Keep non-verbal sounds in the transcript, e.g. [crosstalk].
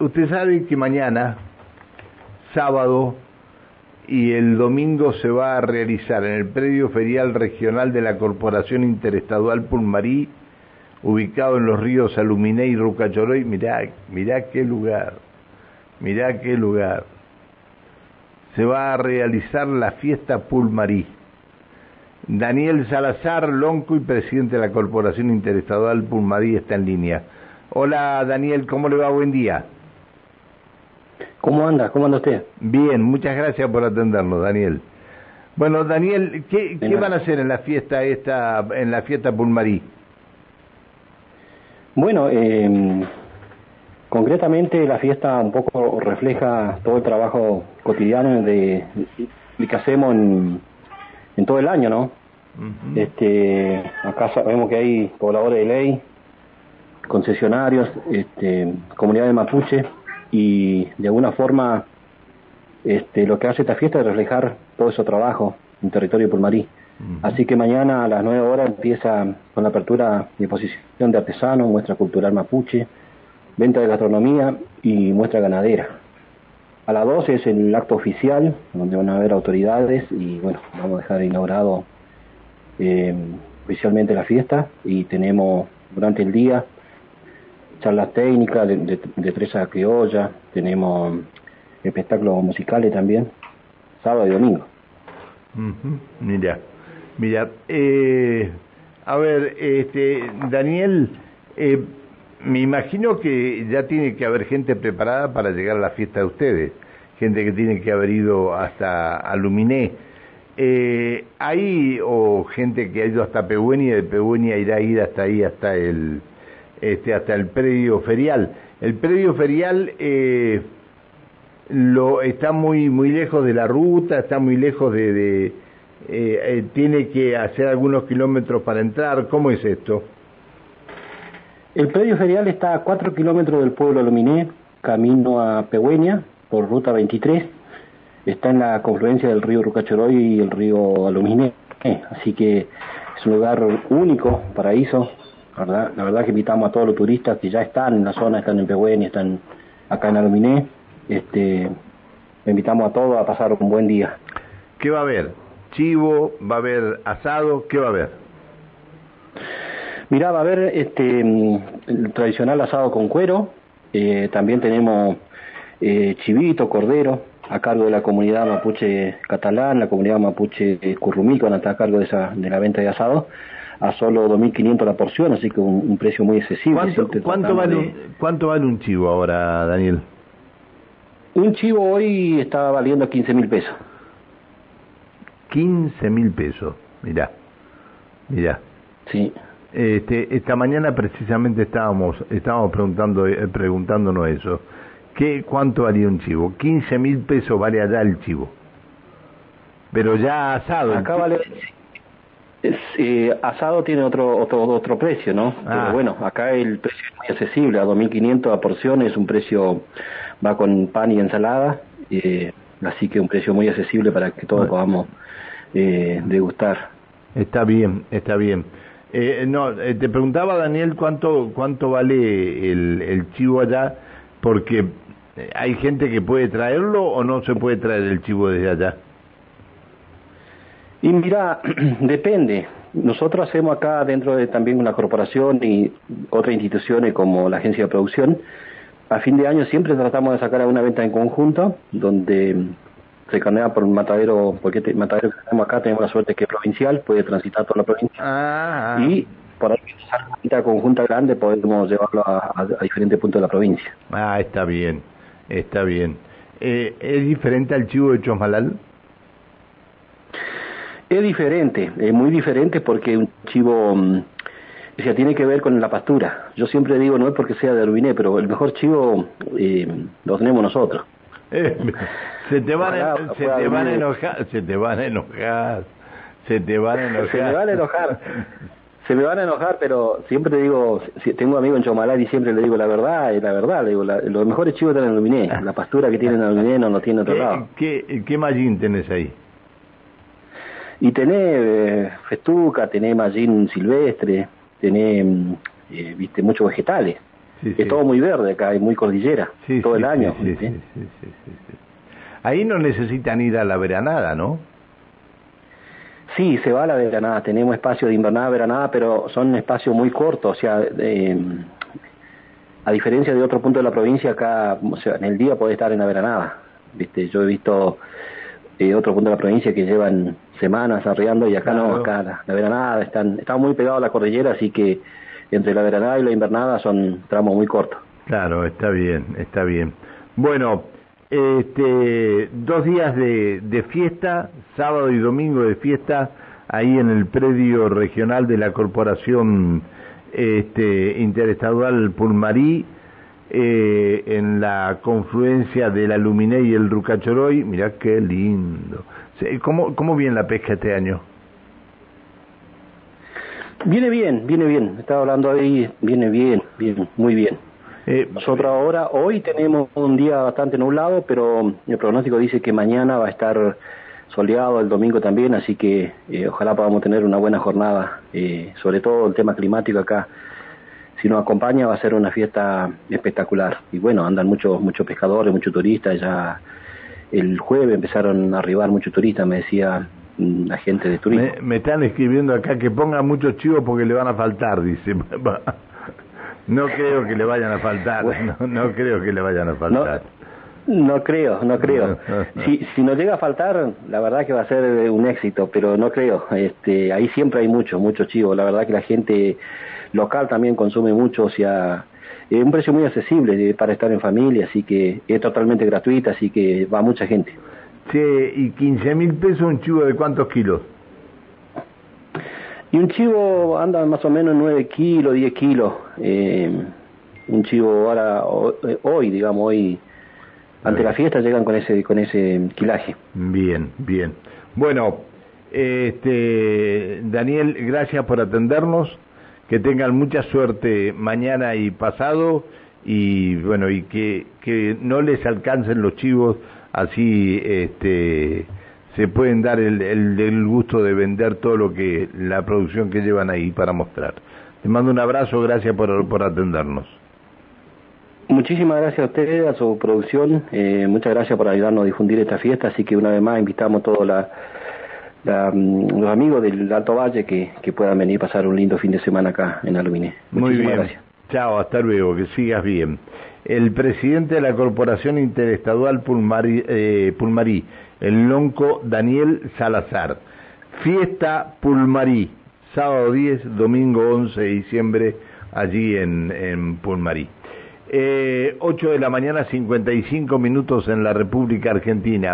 usted sabe que mañana, sábado y el domingo se va a realizar en el predio ferial regional de la Corporación Interestadual Pulmarí, ubicado en los ríos Aluminé y Rucachoroy. Mirá, mirá qué lugar, mirá qué lugar. Se va a realizar la fiesta Pulmarí. Daniel Salazar Lonco y presidente de la Corporación Interestadual Pulmarí está en línea. Hola Daniel, ¿cómo le va? Buen día. ¿Cómo anda? ¿Cómo anda usted? Bien, muchas gracias por atendernos, Daniel. Bueno, Daniel, ¿qué, ¿qué van a hacer en la fiesta esta, en la fiesta Pulmarí? Bueno, eh, concretamente la fiesta un poco refleja todo el trabajo cotidiano de, de que hacemos en, en, todo el año, ¿no? Uh -huh. Este, acá sabemos que hay pobladores de ley, concesionarios, este, comunidad de mapuche y de alguna forma este, lo que hace esta fiesta es reflejar todo ese trabajo en territorio pulmarí. Uh -huh. Así que mañana a las 9 horas empieza con la apertura de exposición de artesanos, muestra cultural mapuche, venta de gastronomía y muestra ganadera. A las 12 es el acto oficial, donde van a haber autoridades y bueno, vamos a dejar inaugurado eh, oficialmente la fiesta y tenemos durante el día charlas técnicas de, de, Teresa Criolla, tenemos espectáculos musicales también, sábado y domingo. Mira, mira, eh, a ver, este, Daniel, eh, me imagino que ya tiene que haber gente preparada para llegar a la fiesta de ustedes, gente que tiene que haber ido hasta Aluminé. Eh, ¿Hay o gente que ha ido hasta Pehuenia de Pehuenia irá a ir hasta ahí, hasta el este, hasta el predio ferial. El predio ferial eh, lo está muy muy lejos de la ruta, está muy lejos de, eh, eh, tiene que hacer algunos kilómetros para entrar. ¿Cómo es esto? El predio ferial está a 4 kilómetros del pueblo Lominé, camino a Pehueña, por ruta 23. Está en la confluencia del río Rucachoroy y el río Aluminé. Así que es un lugar único, paraíso, ¿verdad? La verdad que invitamos a todos los turistas que ya están en la zona, están en Pehuen, están acá en Aluminé, este, invitamos a todos a pasar un buen día. ¿Qué va a haber? ¿Chivo? ¿Va a haber asado? ¿Qué va a haber? Mirá, va a haber este, el tradicional asado con cuero, eh, también tenemos eh, chivito, cordero, a cargo de la comunidad mapuche catalán, la comunidad mapuche currumí, van a estar a cargo de, esa, de la venta de asado a solo 2.500 la porción, así que un, un precio muy accesible. ¿Cuánto, ¿cuánto vale, de... ¿Cuánto vale un chivo ahora, Daniel? Un chivo hoy está valiendo 15 mil pesos. 15 mil pesos, mirá, mirá. Sí. Este, esta mañana precisamente estábamos estábamos preguntando eh, preguntándonos eso. ¿Qué, ¿Cuánto valía un chivo? 15 mil pesos vale allá el chivo. Pero ya asado. Acá vale eh, asado tiene otro otro otro precio, ¿no? Ah. Pero bueno, acá el precio es muy accesible, a 2.500 a porción es un precio, va con pan y ensalada, eh, así que un precio muy accesible para que todos podamos eh, degustar. Está bien, está bien. Eh, no, eh, te preguntaba Daniel cuánto cuánto vale el, el chivo allá, porque hay gente que puede traerlo o no se puede traer el chivo desde allá. Y mira, [clears throat] depende. Nosotros hacemos acá dentro de también una corporación y otras instituciones como la agencia de producción, a fin de año siempre tratamos de sacar una venta en conjunto, donde se canea por un matadero, porque el matadero que tenemos acá tenemos la suerte que es provincial, puede transitar toda la provincia. Ah, y por ahí una venta conjunta grande podemos llevarlo a, a, a, diferentes puntos de la provincia. Ah, está bien, está bien. Eh, ¿Es diferente al chivo de Chosmalal? Es diferente, es muy diferente porque un chivo, o sea, tiene que ver con la pastura. Yo siempre digo, no es porque sea de Arbiné, pero el mejor chivo eh, lo tenemos nosotros. Eh, se te van, a, se te van a enojar, se te van a enojar, se te van a enojar. Se me van a enojar. se me van a enojar, pero siempre te digo, si tengo amigos en Chomalal y siempre le digo la verdad, y la verdad, le digo, la, los mejores chivos están en Aluminé, la pastura que tienen en Aluminé no lo tiene otro ¿Qué, lado. ¿Qué, qué mallín tenés ahí? Y tenés eh, festuca, tenés mallín silvestre, tenés, eh, viste, muchos vegetales. es todo muy verde acá, hay muy cordillera, todo el año. Ahí no necesitan ir a la veranada, ¿no? Sí, se va a la veranada, tenemos espacio de invernada, veranada, pero son espacios muy cortos, o sea, a diferencia de otro punto de la provincia, acá o sea, en el día puede estar en la veranada, ¿viste? Yo he visto eh, otro punto de la provincia que llevan semanas arriando y acá no, acá la, la, veranada, están, están muy pegados a la cordillera, así que entre la veranada y la invernada son tramos muy cortos. Claro, está bien, está bien. Bueno, este, dos días de, de fiesta, sábado y domingo de fiesta, ahí en el predio regional de la Corporación este, Interestadual Pulmarí, eh, en la confluencia de la Luminé y el Rucachoroy. Mirá qué lindo. ¿Cómo, ¿Cómo viene la pesca este año? Viene bien, viene bien. Estaba hablando ahí, viene bien, bien, muy bien. Eh, Nosotros ahora, hoy tenemos un día bastante nublado, pero el pronóstico dice que mañana va a estar soleado, el domingo también, así que eh, ojalá podamos tener una buena jornada, eh, sobre todo el tema climático acá. Si nos acompaña va a ser una fiesta espectacular. Y bueno, andan muchos muchos pescadores, muchos turistas, ya el jueves empezaron a arribar muchos turistas, me decía mm, la gente de turismo. Me, están escribiendo acá que pongan muchos chivos porque le van a faltar, dice. [laughs] No creo que le vayan a faltar, no, no, creo que le vayan a faltar. No, creo, no creo. si, si nos llega a faltar, la verdad que va a ser un éxito, pero no creo. Este, ahí siempre hay mucho, mucho chivo. La verdad que la gente local también consume mucho, o sea, es un precio muy accesible para estar en familia, así que es totalmente gratuita, así que va mucha gente. Sí, ¿y 15 mil pesos un chivo de cuántos kilos? Y un chivo anda más o menos 9 kilos, 10 kilos. Eh, un chivo ahora, hoy, digamos, hoy, ante la fiesta llegan con ese, con ese quilaje. Bien, bien. Bueno, este, Daniel, gracias por atendernos. Que tengan mucha suerte mañana y pasado y bueno, y que, que no les alcancen los chivos así, este, se pueden dar el, el, gusto de vender todo lo que la producción que llevan ahí para mostrar. Te mando un abrazo, gracias por, por atendernos. Muchísimas gracias a ustedes, a su producción, eh, muchas gracias por ayudarnos a difundir esta fiesta, así que una vez más invitamos a todos la, mm, los amigos del Alto Valle que, que puedan venir a pasar un lindo fin de semana acá en Aluminé. Muy bien. Gracias. Chao, hasta luego, que sigas bien. El presidente de la Corporación Interestadual Pulmarí, eh, Pulmarí el lonco Daniel Salazar. Fiesta Pulmarí, sábado 10, domingo 11 de diciembre, allí en, en Pulmarí. Eh, 8 de la mañana, 55 minutos en la República Argentina.